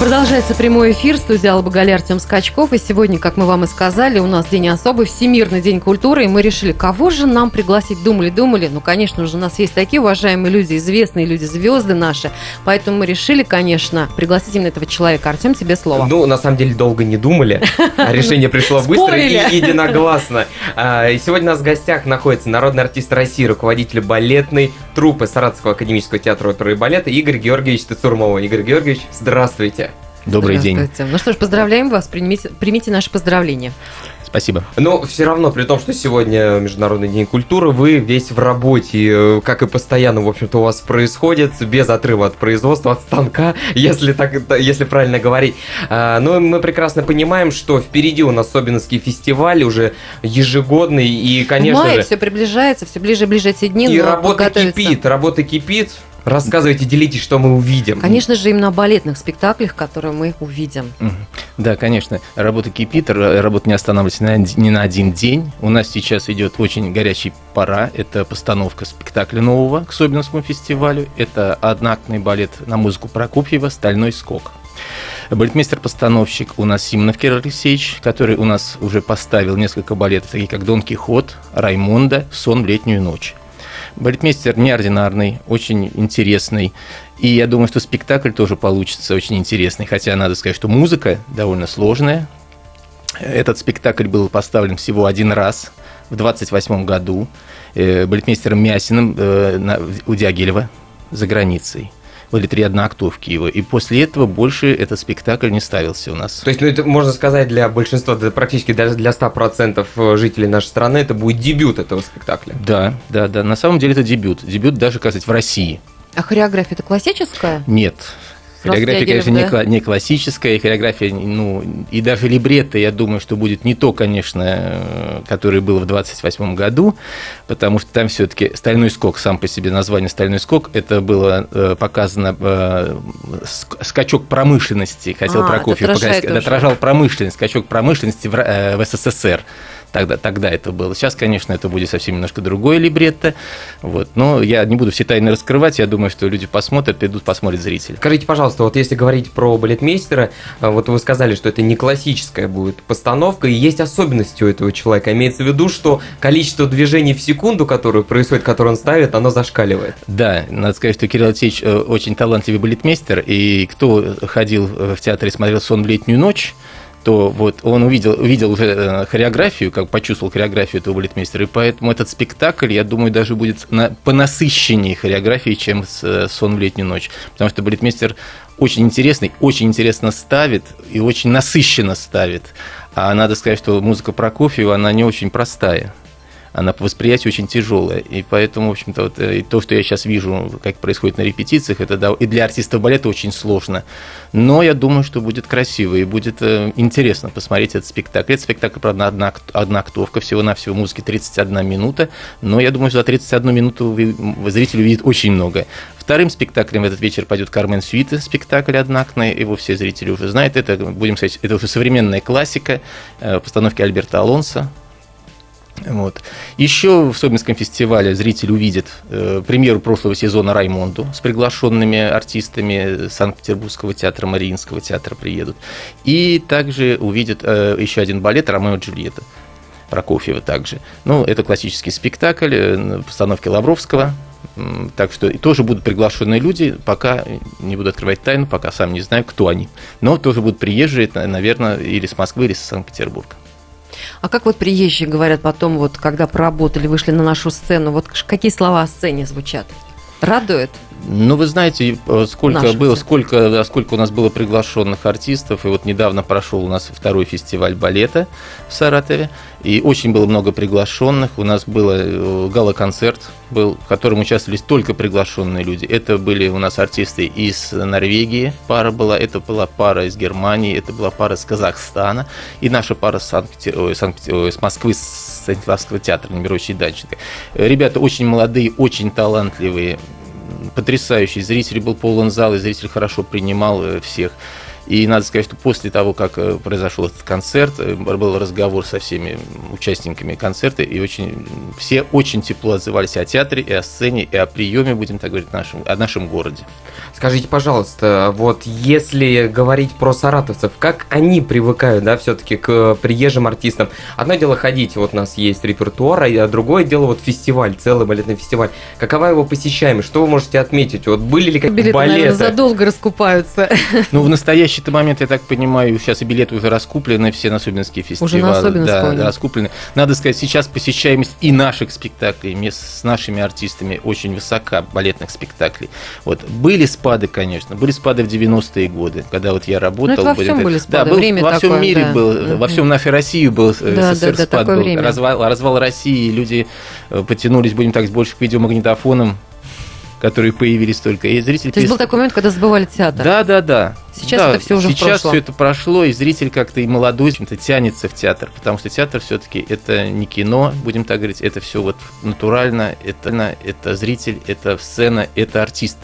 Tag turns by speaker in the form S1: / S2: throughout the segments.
S1: Продолжается прямой эфир. Студия Алла Багаля, Артем Скачков. И сегодня, как мы вам и сказали, у нас день особый, Всемирный день культуры. И мы решили, кого же нам пригласить? Думали-думали. Ну, конечно же, у нас есть такие уважаемые люди, известные люди, звезды наши. Поэтому мы решили, конечно, пригласить именно этого человека. Артем, тебе слово.
S2: Ну, на самом деле, долго не думали. А решение пришло быстро и единогласно. А, и сегодня у нас в гостях находится народный артист России, руководитель балетной труппы Саратовского академического театра оперы и балета Игорь Георгиевич Тацурмова. Игорь Георгиевич, здравствуйте.
S3: Добрый день.
S1: Ну что ж, поздравляем вас, примите, примите наши поздравления.
S3: Спасибо.
S2: Но все равно, при том, что сегодня Международный день культуры, вы весь в работе, э, как и постоянно, в общем-то, у вас происходит, без отрыва от производства, от станка, если так, если правильно говорить. А, но мы прекрасно понимаем, что впереди у нас Собинский фестиваль уже ежегодный, и, конечно
S1: Май
S2: же...
S1: все приближается, все ближе и ближе эти дни.
S2: И работа кипит, работа кипит. Рассказывайте, делитесь, что мы увидим.
S1: Конечно же, именно о балетных спектаклях, которые мы увидим.
S3: Да, конечно, работа кипит, р- работа не останавливается ни на один- ни на один день. У нас сейчас идет очень горячий пора. Это постановка спектакля нового к Собинскому фестивалю. Это одноактный балет на музыку Прокопьева «Стальной скок». Балетмейстер-постановщик у нас Симонов Кирилл Алексеевич, который у нас уже поставил несколько балетов, такие как «Дон Кихот», «Раймонда», «Сон в летнюю ночь». Балетмейстер неординарный, очень интересный. И я думаю, что спектакль тоже получится очень интересный. Хотя надо сказать, что музыка довольно сложная. Этот спектакль был поставлен всего один раз в 28 году э, балетмейстером Мясиным э, у Дягилева за границей. Были три одноактовки его. И после этого больше этот спектакль не ставился у нас.
S2: То есть, ну, это можно сказать для большинства, да, практически даже для 100% жителей нашей страны, это будет дебют этого спектакля.
S3: Да, да, да. На самом деле это дебют. Дебют даже, казать, в России.
S1: А хореография это классическая?
S3: Нет. Хореография, конечно, не, кла- не классическая, хореография, ну, и даже либретто, я думаю, что будет не то, конечно, э, которое было в 28 году, потому что там все-таки «Стальной скок», сам по себе название «Стальной скок», это было э, показано э, ск- скачок промышленности, хотел
S1: А,
S3: Прокофьев
S1: это
S3: показать, это отражал промышленность, скачок промышленности в, в СССР. Тогда, тогда это было. Сейчас, конечно, это будет совсем немножко другое либретто. Вот. Но я не буду все тайны раскрывать. Я думаю, что люди посмотрят, придут, посмотрят зрители.
S2: Скажите, пожалуйста, вот если говорить про балетмейстера, а, вот вы сказали, что это не классическая будет постановка, и есть особенности у этого человека. Имеется в виду, что количество движений в секунду, которое происходит, которое он ставит, оно зашкаливает.
S3: Да, надо сказать, что Кирилл Алексеевич э, очень талантливый балетмейстер, и кто ходил э, в театр и смотрел «Сон в летнюю ночь», то вот он увидел, увидел уже э, хореографию, как почувствовал хореографию этого балетмейстера, и поэтому этот спектакль, я думаю, даже будет на, по насыщеннее хореографии, чем с, э, «Сон в летнюю ночь», потому что балетмейстер очень интересный, очень интересно ставит и очень насыщенно ставит. А надо сказать, что музыка Прокофьева, она не очень простая она по восприятию очень тяжелая. И поэтому, в общем-то, вот, э, и то, что я сейчас вижу, как происходит на репетициях, это да, и для артистов балета очень сложно. Но я думаю, что будет красиво и будет э, интересно посмотреть этот спектакль. Этот спектакль, правда, одна, одна актовка, всего-навсего музыки 31 минута, но я думаю, что за 31 минуту вы- зритель увидит очень много. Вторым спектаклем в этот вечер пойдет Кармен Сюита, спектакль одноактный, его все зрители уже знают. Это, будем сказать, это уже современная классика э, постановки Альберта Алонса, вот. Еще в Собинском фестивале зритель увидит э, премьеру прошлого сезона Раймонду с приглашенными артистами Санкт-Петербургского театра, Мариинского театра приедут. И также увидит э, еще один балет «Ромео и Джульетта». Прокофьева также. Ну, это классический спектакль э, на постановке Лавровского. Так что тоже будут приглашенные люди, пока не буду открывать тайну, пока сам не знаю, кто они. Но тоже будут приезжие, наверное, или с Москвы, или с Санкт-Петербурга.
S1: А как вот приезжие говорят потом, вот когда поработали, вышли на нашу сцену, вот какие слова о сцене звучат? Радует?
S3: Ну, вы знаете, э, сколько
S1: Наших
S3: было, сколько, сколько у нас было приглашенных артистов, и вот недавно прошел у нас второй фестиваль балета в Саратове, и очень было много приглашенных. У нас был э, гала-концерт, был, в котором участвовали только приглашенные люди. Это были у нас артисты из Норвегии, пара была, это была пара из Германии, это была пара из Казахстана, и наша пара Санкт- Санкт- с Москвы, с Станиславского театра, Немировича и Данченко. Ребята очень молодые, очень талантливые, потрясающий. Зритель был полон зал, и зритель хорошо принимал э, всех. И надо сказать, что после того, как э, произошел этот концерт, э, был разговор со всеми участниками концерта, и очень, все очень тепло отзывались о театре, и о сцене, и о приеме, будем так говорить, нашем, о нашем городе.
S2: Скажите, пожалуйста, вот если говорить про саратовцев, как они привыкают, да, все-таки к приезжим артистам? Одно дело ходить, вот у нас есть репертуар, а другое дело вот фестиваль, целый балетный фестиваль. Какова его посещаемость? Что вы можете отметить? Вот были ли какие-то
S1: Билеты,
S2: балеты?
S1: наверное, задолго раскупаются.
S3: Ну, в настоящий момент, я так понимаю, сейчас и билеты уже раскуплены, все на Собинские фестивали.
S1: Уже на
S3: да,
S1: да.
S3: раскуплены. Надо сказать, сейчас посещаемость и наших спектаклей вместе с нашими артистами очень высока, балетных спектаклей. Вот. Были спады, конечно, были спады в 90-е годы, когда вот я работал.
S1: Ну, это во всем были
S3: Да,
S1: спады,
S3: был,
S1: время
S3: во всем
S1: такое,
S3: мире
S1: да.
S3: был, во всем нашей России был э,
S1: Да,
S3: СССР
S1: да, да,
S3: спад был.
S1: время.
S3: Развал, развал России, люди э, потянулись, будем так, больше к видеомагнитофонам, которые появились только. И зрители
S1: То есть был такой момент, когда забывали театр.
S3: да, да, да.
S1: Сейчас
S3: Да,
S1: это всё уже в
S3: Сейчас все это прошло, и зритель как-то и молодой, в общем-то, тянется в театр, потому что театр все-таки это не кино, будем так говорить, это все вот натурально, это, это зритель, это сцена, это артист.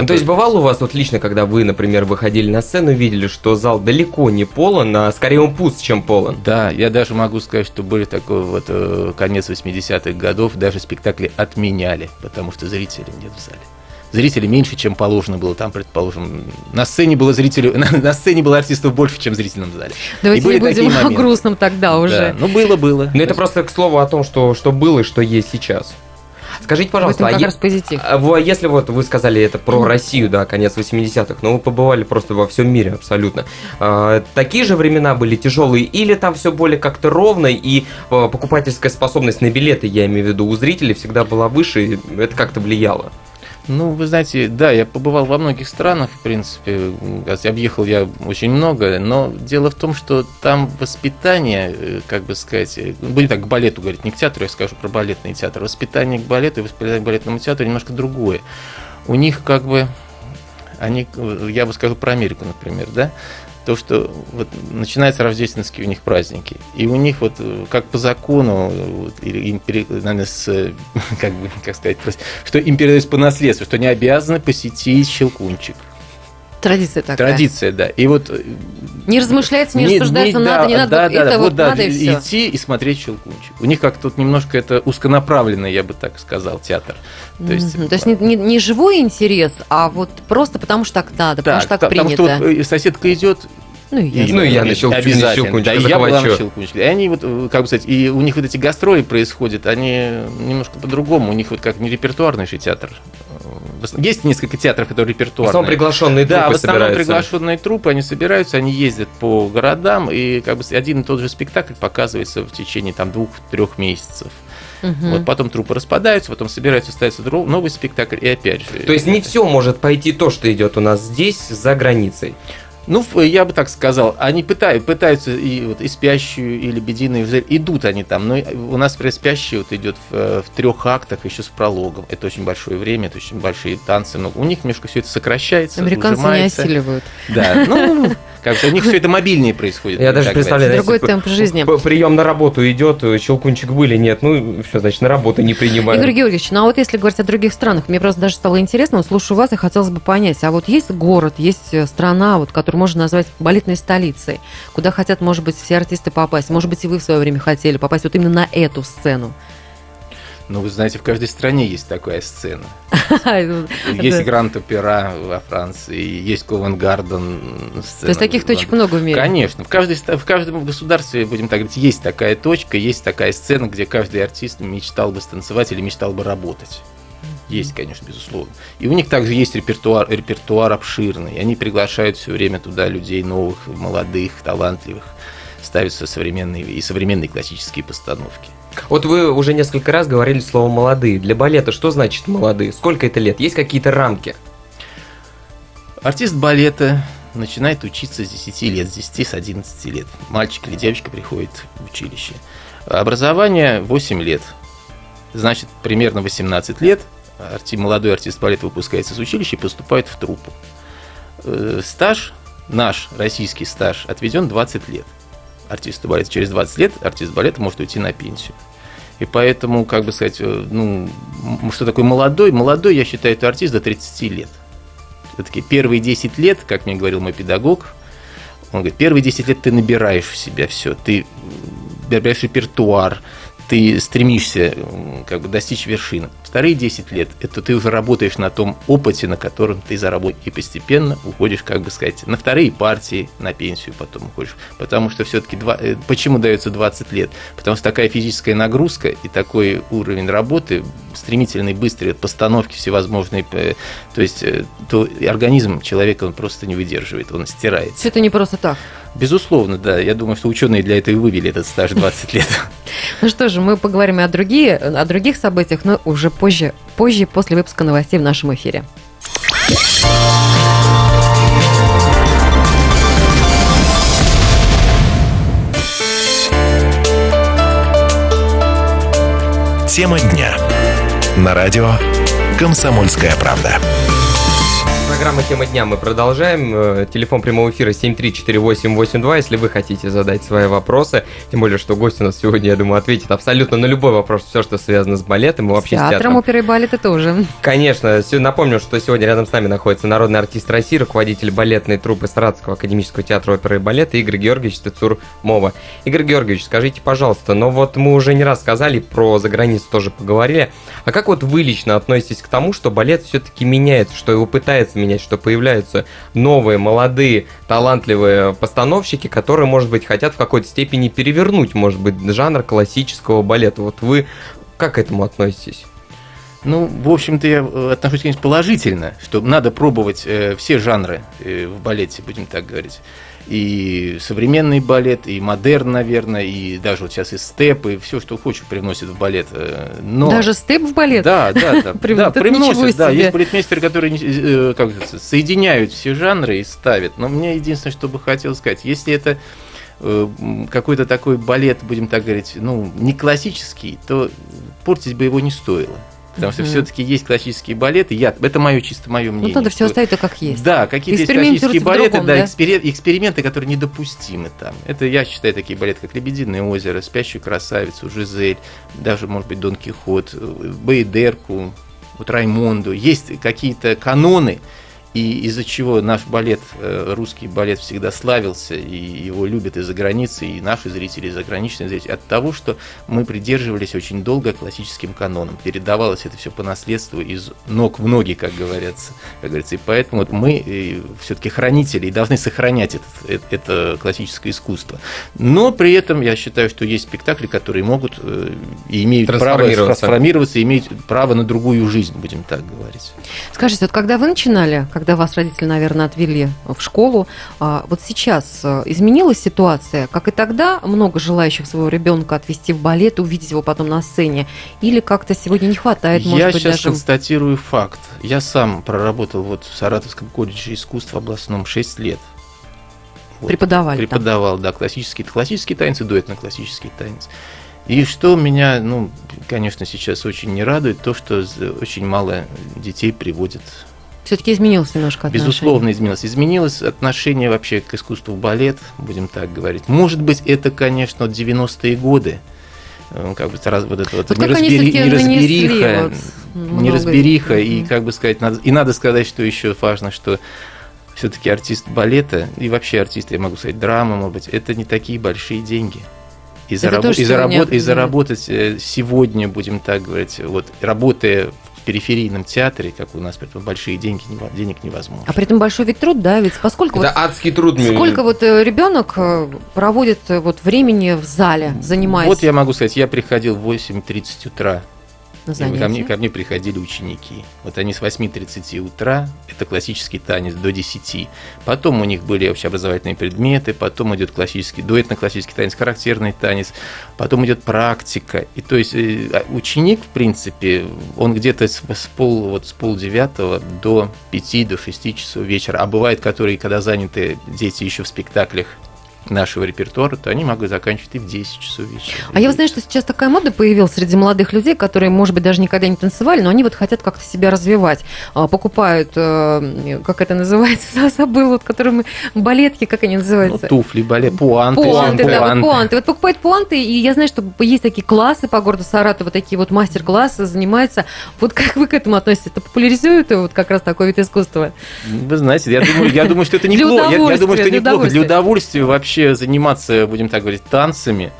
S2: Ну, то есть бывало у вас вот лично, когда вы, например, выходили на сцену и видели, что зал далеко не полон, а скорее он пуст, чем полон?
S3: Да, я даже могу сказать, что были такой вот э, конец 80-х годов, даже спектакли отменяли, потому что зрителей нет в зале. Зрителей меньше, чем положено было там, предположим. На сцене было зрителей, на, на сцене было артистов больше, чем в зрительном зале.
S1: Давайте
S3: И были
S1: не будем о грустном тогда уже.
S3: Да, ну было, было.
S2: Ну, это просто к слову о том, что, что было и что есть сейчас. Скажите,
S1: В
S2: пожалуйста,
S1: этом
S2: а
S1: как
S2: е-
S1: раз позитив.
S2: а если вот вы сказали это про Россию, да, конец 80-х, но вы побывали просто во всем мире абсолютно. А, такие же времена были тяжелые, или там все более как-то ровно, и а, покупательская способность на билеты, я имею в виду, у зрителей всегда была выше, и это как-то влияло?
S3: Ну, вы знаете, да, я побывал во многих странах, в принципе, объехал я очень много, но дело в том, что там воспитание, э, как бы сказать, э, будем так, к балету говорить, не к театру, я скажу про балетный театр, воспитание к балету и воспитание к балетному театру немножко другое. У них как бы, они, э, я бы скажу про Америку, например, да, то, что вот начинаются рождественские у них праздники, и у них вот э, как по закону, вот, им, наверное, с, как бы, как сказать, что им передается по наследству, что они обязаны посетить Щелкунчик.
S1: Традиция такая.
S3: Традиция, да. И вот э,
S1: Не размышляется, не, рассуждается,
S3: да,
S1: надо, не надо.
S3: да, да,
S1: это
S3: да,
S1: вот
S3: да,
S1: надо и все.
S3: идти и смотреть Щелкунчик. У них как-то тут немножко это узконаправленный, я бы так сказал, театр. То есть,
S1: То есть не, не- не живой интерес, а вот просто потому что так надо, потому что так
S3: потому
S1: принято.
S3: что вот, э, соседка идет,
S1: Ну и я.
S2: Ну, и я на щелкунчик- щелкунчик
S3: Да, и я была на
S2: захвачу.
S3: щелкунчике. И они вот, э, как бы сказать, и у них вот эти гастроли происходят, они немножко по-другому. У них вот как не репертуарный же театр. В Есть несколько театров, которые
S2: В
S3: репертуарные.
S2: основном приглашенные
S3: Да,
S2: труппы
S3: в основном
S2: собираются.
S3: приглашенные трупы, они собираются, они ездят по городам, и как бы один и тот же спектакль показывается в течение там двух-трех месяцев.
S1: Мгм.
S3: Вот потом трупы распадаются, потом собираются, ставится новый спектакль, и опять же.
S2: То есть не все может пойти то, что идет у нас здесь, за границей.
S3: Ну, я бы так сказал, они пытают, пытаются и, вот, и спящую, и лебединую взять, идут они там, но у нас, например, спящий вот идет в, э, в трех актах, еще с прологом. Это очень большое время, это очень большие танцы, много. У них немножко все это сокращается,
S1: Американцы не
S3: ужимается.
S1: осиливают.
S3: Да, ну, как бы у них все это мобильнее происходит.
S2: Я даже представляю.
S1: Другой темп жизни.
S2: Прием на работу идет, щелкунчик были, нет, ну, все, значит, на работу не принимают.
S1: Игорь Георгиевич, ну а вот если говорить о других странах, мне просто даже стало интересно, слушаю вас и хотелось бы понять, а вот есть город, есть э, страна, вот, которую можно назвать балетной столицей, куда хотят, может быть, все артисты попасть, может быть, и вы в свое время хотели попасть вот именно на эту сцену.
S3: Ну, вы знаете, в каждой стране есть такая сцена.
S1: То
S3: Есть Гранд-Опера во Франции, есть Ковенгарден.
S1: есть таких точек много в мире.
S3: Конечно. В, каждой, в каждом государстве, будем так говорить, есть такая точка, есть такая сцена, где каждый артист мечтал бы станцевать или мечтал бы работать. Есть, конечно, безусловно. И у них также есть репертуар, репертуар обширный. Они приглашают все время туда людей новых, молодых, талантливых. Ставятся современные и современные классические постановки.
S2: Вот вы уже несколько раз говорили слово «молодые». Для балета что значит «молодые»? Сколько это лет? Есть какие-то рамки?
S3: Артист балета начинает учиться с 10 лет, с 10, с 11 лет. Мальчик или девочка приходит в училище. Образование 8 лет. Значит, примерно 18 лет арти- молодой артист балета выпускается из училища и поступает в труппу. Э, Стаж, наш российский стаж, отведен 20 лет. Артисту балета через 20 лет артист балета может уйти на пенсию. И поэтому, как бы сказать, э, ну, что такое молодой? Молодой, я считаю, это артист до 30 лет. Все-таки первые 10 лет, как мне говорил мой педагог, Он говорит, первые 10 лет ты набираешь в себя все, ты набираешь репертуар, ты стремишься как бы достичь вершины. Вторые 10 лет – это ты уже работаешь на том опыте, на котором ты заработал, и постепенно уходишь, как бы сказать, на вторые партии, на пенсию потом уходишь. Потому что все-таки, э, почему дается 20 лет? Потому что такая физическая нагрузка и такой уровень работы, стремительный, быстрый, постановки всевозможные, э, то есть э, то организм человека он просто не выдерживает, он стирает.
S1: Все это не просто так.
S3: Безусловно, да. Я думаю, что ученые для этого и вывели этот стаж 20 лет.
S1: Ну что же, мы поговорим и о, другие, о других событиях, но уже позже, позже, после выпуска новостей в нашем эфире.
S4: Тема дня. На радио «Комсомольская правда».
S2: Программа «Тема дня» мы продолжаем. Э, телефон прямого эфира 7348882, если вы хотите задать свои вопросы. Тем более, что гость у нас сегодня, я думаю, ответит абсолютно на любой вопрос, все, что связано с балетом и вообще
S1: с
S2: театром.
S1: с театром. оперы и балета тоже.
S2: Конечно. Напомню, что сегодня рядом с нами находится народный артист России, руководитель балетной труппы Саратовского академического театра оперы и балета Игорь Георгиевич Тецур Мова. Игорь Георгиевич, скажите, пожалуйста, но вот мы уже не раз сказали, про заграницу тоже поговорили, а как вот вы лично относитесь к тому, что балет все-таки меняется, что его пытается менять, что появляются новые, молодые, талантливые постановщики, которые, может быть, хотят в какой-то степени перевернуть, может быть, жанр классического балета. Вот вы как к этому относитесь?
S3: Ну, в общем-то, я э, отношусь, конечно, положительно, что надо пробовать э, все жанры э, в балете, будем так говорить и современный балет, и модерн, наверное, и даже вот сейчас и степ, и все, что хочешь, привносит в балет.
S1: Э, но... Даже степ в балет?
S3: Да, да, да. да привносят, да. Есть балетмейстеры, которые э, как соединяют все жанры и ставят. Но мне единственное, что бы хотел сказать, если это э, какой-то такой балет, будем так говорить, ну, не классический, то портить бы его не стоило. Потому что все-таки есть классические балеты. Я, это мое чисто мое мнение.
S1: Ну, надо все оставить так, как есть.
S3: Да, какие-то есть классические балеты, другом, да, да? эксперименты, которые недопустимы там. Это я считаю такие балеты, как Лебединое озеро, Спящую красавицу, Жизель, даже, может быть, Дон Кихот, Бейдерку, вот Раймонду. Есть какие-то каноны, и из-за чего наш балет, э, русский балет всегда славился, и его любят и за границей, и наши зрители, и заграничные зрители, от того, что мы придерживались очень долго классическим канонам. Передавалось это все по наследству из ног в ноги, как говорится. Как говорится. И поэтому вот мы э, все-таки хранители и должны сохранять это, это классическое искусство. Но при этом я считаю, что есть спектакли, которые могут э, и имеют право трансформироваться, и имеют право на другую жизнь, будем так говорить.
S1: Скажите, вот когда вы начинали, когда когда вас родители, наверное, отвели в школу. А, вот сейчас э, изменилась ситуация, как и тогда, много желающих своего ребенка отвести в балет, увидеть его потом на сцене, или как-то сегодня не хватает, может
S3: Я
S1: быть,
S3: сейчас
S1: даже...
S3: констатирую факт. Я сам проработал вот в Саратовском колледже искусств областном 6 лет.
S1: Вот. Преподавали
S3: Преподавал, там. да, классические, классические танцы, дуэтно-классический танец. И что меня, ну, конечно, сейчас очень не радует, то, что очень мало детей приводят
S1: все-таки изменилось немножко
S3: отношение. Безусловно, изменилось. Изменилось отношение вообще к искусству балет, будем так говорить. Может быть, это, конечно, 90-е годы, э, как бы раз вот это вот, вот неразбери, неразбериха, вот неразбериха и как бы сказать, надо, и надо сказать, что еще важно, что все-таки артист балета и вообще артист, я могу сказать, драма, может быть, это не такие большие деньги. И, зараб... и, заработ... и заработать э, сегодня, будем так говорить, вот работая периферийном театре, как у нас, поэтому большие деньги, денег невозможно.
S1: А при этом большой ведь труд, да, ведь поскольку...
S2: Это вот, адский труд.
S1: Сколько вот э, ребенок э, проводит э, вот времени в зале, занимаясь?
S3: Вот я могу сказать, я приходил в 8.30 утра на занятия? Ко мне, ко мне приходили ученики. Вот они с 8.30 утра, это классический танец, до 10. Потом у них были общеобразовательные предметы, потом идет классический, дуэтно-классический танец, характерный танец, потом идет практика. И то есть э, а ученик, в принципе, он где-то с, с, пол, вот, с пол девятого до 5, до 6 часов вечера. А бывает, которые, когда заняты дети еще в спектаклях нашего репертуара, то они могут заканчивать и в 10 часов вечера.
S1: А я знаю, что сейчас такая мода появилась среди молодых людей, которые, может быть, даже никогда не танцевали, но они вот хотят как-то себя развивать. А, покупают, э, как это называется, забыл, вот, которые мы, балетки, как они называются?
S3: Ну, туфли, балет, пуанты.
S1: Пуанты, да, вот пуанты. Вот покупают пуанты, и я знаю, что есть такие классы по городу Саратова, такие вот мастер-классы занимаются. Вот как вы к этому относитесь? Это популяризует вот как раз такой вид искусства?
S3: Вы знаете, я думаю, я думаю что это неплохо. Я, я думаю, что неплохо. Для удовольствия вообще заниматься, будем так говорить, танцами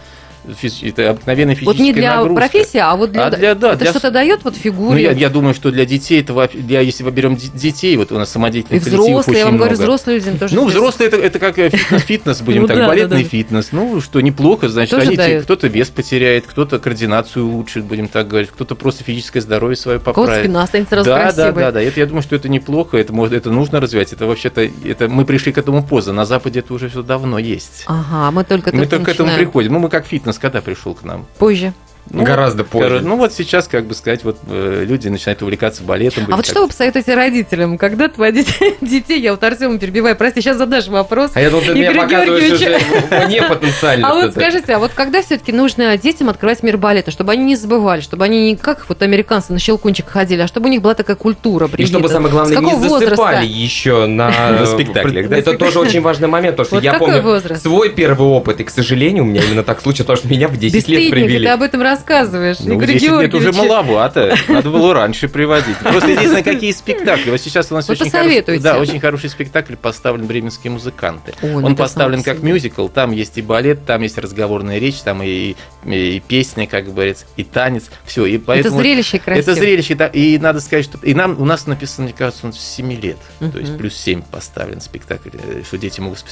S3: это обыкновенная физическая
S1: Вот не для
S3: нагрузка.
S1: профессии, а вот для...
S3: А для да,
S1: это
S3: для...
S1: что-то дает вот фигуре?
S3: Ну, я, я думаю, что для детей, это для, если мы берем детей, вот у нас самодеятельных
S1: И взрослые, я вам
S3: много.
S1: говорю, взрослые люди тоже.
S3: Ну, взрослые это, это как фитнес, фитнес будем
S1: Ну
S3: так,
S1: да,
S3: балетный
S1: да, да.
S3: фитнес. Ну, что неплохо, значит,
S1: Тоже
S3: они те-
S1: дает.
S3: кто-то вес потеряет, кто-то координацию улучшит, будем так говорить, кто-то просто физическое здоровье свое поправит.
S1: спина останется сразу
S3: Да, да,
S1: красивой.
S3: да, да. Это я думаю, что это неплохо, это может, это нужно развивать. Это вообще-то, это мы пришли к этому поздно. На Западе это уже все давно есть.
S1: Ага, мы только
S3: мы только к этому приходим. Ну, мы как фитнес, когда пришел к нам?
S1: Позже.
S3: Ну,
S2: Гораздо позже.
S3: Короче, ну вот сейчас, как бы сказать, вот э, люди начинают увлекаться балетом.
S1: А вот что вы посоветуете родителям, когда отводить детей? Я вот Артема перебиваю, прости, сейчас задашь вопрос.
S2: А я думал, ты меня
S1: Игорь
S2: показываешь уже
S1: Георгиевич.
S2: мне потенциально.
S1: А вот скажите, а вот когда все-таки нужно детям открывать мир балета, чтобы они не забывали, чтобы они не как вот американцы на щелкунчик ходили, а чтобы у них была такая культура
S2: И чтобы, самое главное, не
S1: какого
S2: засыпали
S1: возраста?
S2: еще на...
S3: На спектаклях?
S2: Это тоже очень важный момент, потому что я помню свой первый опыт, и, к сожалению, у меня именно так случилось, потому что меня в 10 лет привели.
S1: об этом рассказываешь.
S3: Ну,
S1: Игорь
S3: 10 лет уже
S1: Георгиевич.
S3: маловато. Надо было раньше приводить. Просто единственное, какие спектакли. Вот сейчас у нас очень хороший, да, очень хороший спектакль поставлен «Бременские музыканты».
S1: Ну
S3: Он
S1: это
S3: поставлен как мюзикл. Там есть и балет, там есть разговорная речь, там и, и песня, как говорится, и танец. Все. И
S1: Это
S3: поэтому
S1: зрелище красиво.
S3: Это зрелище, да. И надо сказать, что и нам у нас написано, мне кажется, он с 7 лет. То есть плюс 7 поставлен спектакль, э, что дети могут.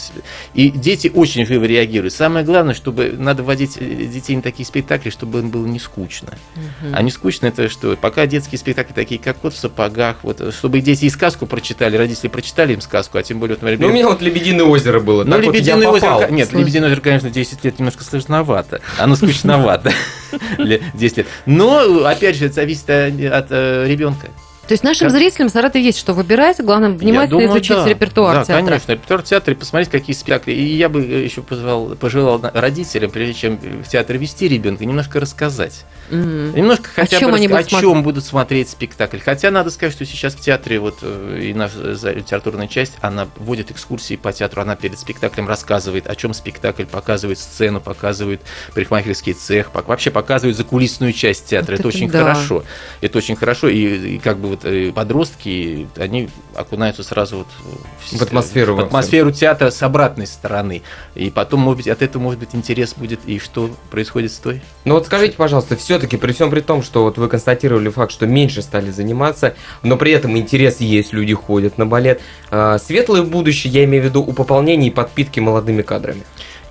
S3: И дети очень живо реагируют. Самое главное, чтобы надо вводить э, детей на такие спектакли, чтобы им было не скучно.
S1: Мгм.
S3: А не скучно это что? Пока детские спектакли такие, как вот в сапогах, вот, чтобы дети и сказку прочитали, родители прочитали им сказку, а тем более, вот, например,
S2: Ну, у меня вот «Лебединое озеро» было.
S3: ну,
S2: так вот
S3: Лебединое озеро, нет,
S1: Слушай.
S3: Лебединое озеро, конечно, 10 лет немножко сложновато. Оно скучновато для 10 лет. Но, опять же, это зависит э, от ребенка.
S1: То есть нашим
S3: Как-
S1: зрителям в Саратове есть что выбирать, главное внимательно
S3: думаю,
S1: изучить
S3: да.
S1: репертуар
S3: Да,
S1: театра.
S3: конечно, репертуар театра посмотреть, какие спектакли. И я бы еще пожелал на- родителям, прежде чем в театр вести ребенка, немножко рассказать.
S1: Мгм.
S3: Немножко хотя
S1: чем
S3: бы
S1: они
S3: раска-
S1: будут
S3: о
S1: смотреть?
S3: чем будут смотреть спектакль. Хотя надо сказать, что сейчас в театре вот э, и наша за- литературная часть, она вводит экскурсии по театру, она перед спектаклем рассказывает, о чем спектакль, показывает сцену, показывает парикмахерский цех, вообще показывает закулисную часть театра.
S1: Вот
S3: это,
S1: это
S3: очень
S1: да.
S3: хорошо. Это очень хорошо. И, и как бы вот э, подростки, они окунаются сразу вот
S2: В атмосферу
S3: в атмосферу театра с обратной стороны. И потом, может быть, от этого может быть интерес будет и что происходит с той.
S2: Ну вот скажите, пожалуйста, все-таки при всем при том, что вот вы констатировали факт, что меньше стали заниматься, но при этом интерес есть, люди ходят на балет. а, Светлое будущее, я имею в виду, у пополнения и подпитки молодыми кадрами.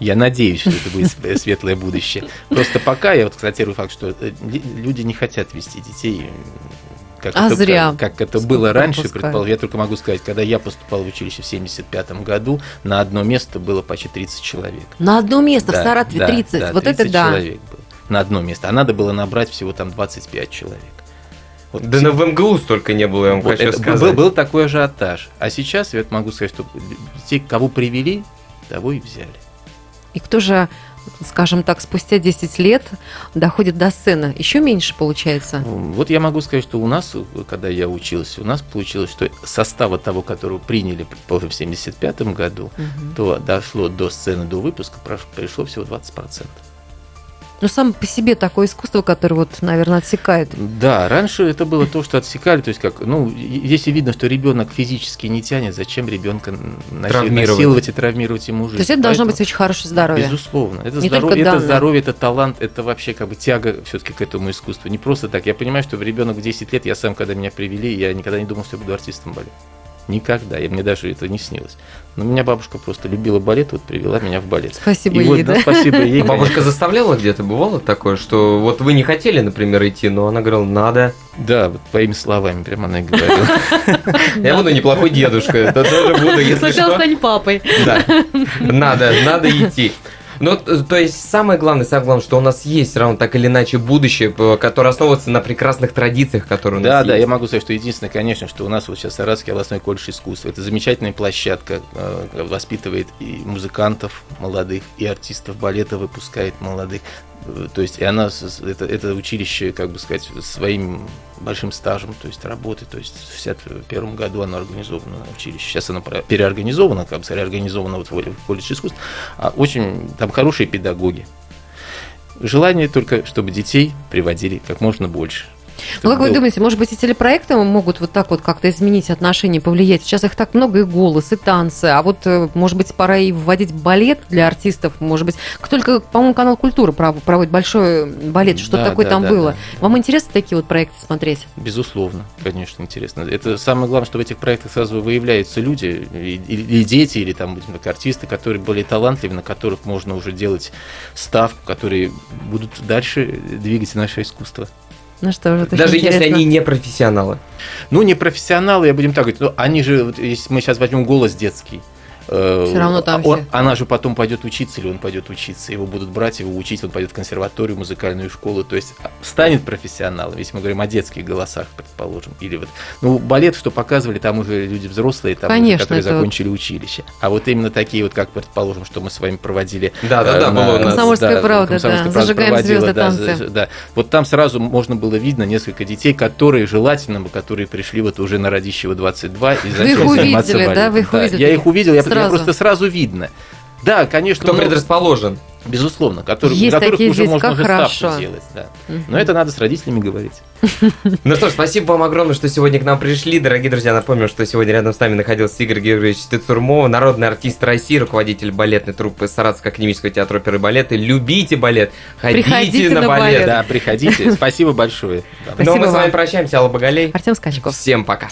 S3: Я надеюсь, что это будет св- светлое будущее. Просто пока я вот констатирую факт, что э, люди не хотят вести детей. м, Как
S1: А
S3: это,
S1: зря.
S3: Как, как это
S1: Сколько
S3: было раньше, предположим, я только могу сказать, когда я поступал в училище в 75 году, на одно место было почти 30 человек.
S1: На одно место в
S3: Да,
S1: Саратове
S3: да,
S1: 30.
S3: да,
S1: вот
S3: 30
S1: это да.
S3: человек было на одно место. А надо было набрать всего там 25 человек. Вот
S2: Да на в МГУ столько не было, я вам
S3: вот
S2: хочу
S3: это
S2: сказать.
S3: Был, был такой ажиотаж. А сейчас я могу сказать, что те, кого привели, того и взяли.
S1: И кто же, скажем так, спустя 10 лет доходит до сцены? Еще меньше получается.
S3: Вот я могу сказать, что у нас, когда я учился, у нас получилось, что состава того, которого приняли, в 75 году,
S1: Мгм.
S3: то дошло до сцены, до выпуска, прош- пришло всего 20%.
S1: Ну, сам по себе такое искусство, которое вот, наверное, отсекает.
S3: Да, раньше это было то, что отсекали, то есть как, ну, если видно, что ребенок физически не тянет, зачем ребенка насиловать и травмировать ему жизнь?
S1: То есть это должно
S3: Поэтому-
S1: быть очень хорошее здоровье.
S3: Безусловно. Это,
S1: Не
S3: здоровье, это здоровье, это талант, это вообще как бы тяга все-таки к этому искусству. Не просто так. Я понимаю, что ребенок в 10 лет, я сам, когда меня привели, я никогда не думал, что я буду артистом балета. Никогда. И мне даже это не снилось. Но меня бабушка просто любила балет, вот привела меня в балет.
S1: Спасибо
S3: И
S1: ей,
S3: вот,
S1: да?
S3: да, спасибо ей.
S2: А бабушка заставляла где-то, бывало такое, что вот вы не хотели, например, идти, но она говорила, надо.
S3: Да, вот твоими словами прямо она и говорила.
S2: Я буду неплохой дедушка, это тоже буду, если
S1: Сначала
S2: что.
S1: стань папой.
S2: Да, надо, надо идти. Ну, то есть самое главное, самое главное, что у нас есть все равно так или иначе будущее, которое основывается на прекрасных традициях, которые у нас
S3: Да,
S2: есть.
S3: да, я могу сказать, что единственное, конечно, что у нас вот сейчас Саратовский областной колледж искусств. Это замечательная площадка, э, воспитывает и музыкантов молодых, и артистов балета выпускает молодых. То есть, и она, это, это училище, как бы сказать, своим большим стажем, то есть работы, то есть в 61 году оно организовано училище. Сейчас оно переорганизовано, как бы реорганизовано вот в колледж искусств. А очень там хорошие педагоги. Желание только, чтобы детей приводили как можно больше.
S1: Ну, как вы
S3: Был-
S1: думаете, может быть, и телепроекты могут вот так вот как-то изменить отношения, повлиять? Сейчас их так много, и голос, и танцы. А вот, э, может быть, пора и вводить балет для артистов, может быть. Только, по-моему, канал «Культура» пров- проводит большой балет. Что
S3: Да,
S1: такое
S3: да,
S1: там
S3: да,
S1: было?
S3: да.
S1: Вам интересно такие вот проекты смотреть?
S3: Безусловно, конечно, интересно. Это самое главное, что в этих проектах сразу выявляются люди, или дети, или там будем так, артисты, которые более талантливы, на которых можно уже делать ставку, которые будут дальше двигать наше искусство.
S1: Ну что же,
S2: Даже
S1: очень
S2: если
S1: интересно.
S2: они не профессионалы.
S3: Ну, не профессионалы, я будем так говорить, ну, они же, вот если мы сейчас возьмем голос детский, э,
S1: Всё равно там
S3: он-
S1: все.
S3: она же потом пойдет учиться, или он пойдет учиться, его будут брать, его учить, он пойдет в консерваторию, музыкальную школу, то есть а, станет профессионалом, если мы говорим о детских голосах, предположим, или вот, ну, балет, что показывали, там уже люди взрослые, там, уже,
S1: Конечно,
S3: которые
S1: это вот-
S3: закончили училище, а вот именно такие вот, как, предположим, что мы с вами проводили
S2: Да, да, да, было у
S3: на-
S2: нас.
S1: «Комсомольская правда»,
S3: «Комсомольская
S1: да,
S3: правда»
S1: «Зажигаем звезды
S3: да,
S1: танцы».
S3: да. Вот там сразу можно было видно несколько детей, которые желательно бы, которые пришли вот уже на Радищева 22 и
S1: Вы их
S3: начали заниматься
S1: увидели, да? Вы их увидели
S3: Я их увидел, я, я
S1: Сразу?
S3: просто сразу видно. Да, конечно,
S2: Кто
S3: много-
S2: предрасположен.
S3: безусловно, которые,
S1: Есть
S3: которых
S1: такие
S3: уже
S1: дети,
S3: можно
S1: как
S3: уже
S1: хорошо.
S3: ставку сделать. Да. Но это надо с родителями говорить.
S2: Ну что ж, спасибо вам огромное, что сегодня к нам пришли. Дорогие друзья, напомню, что сегодня рядом с нами находился Игорь Георгиевич Тыцурмов, народный артист России, руководитель балетной труппы Саратовского академического театра оперы и балета. Любите балет, ходите
S1: Приходите
S2: на,
S1: на
S2: балет.
S1: балет.
S3: Да, приходите. Спасибо большое. Да.
S2: Ну а мы
S1: Спасибо
S2: с вами
S1: вам.
S2: прощаемся, Алла Багалей.
S1: Артем Скачков.
S2: Всем пока.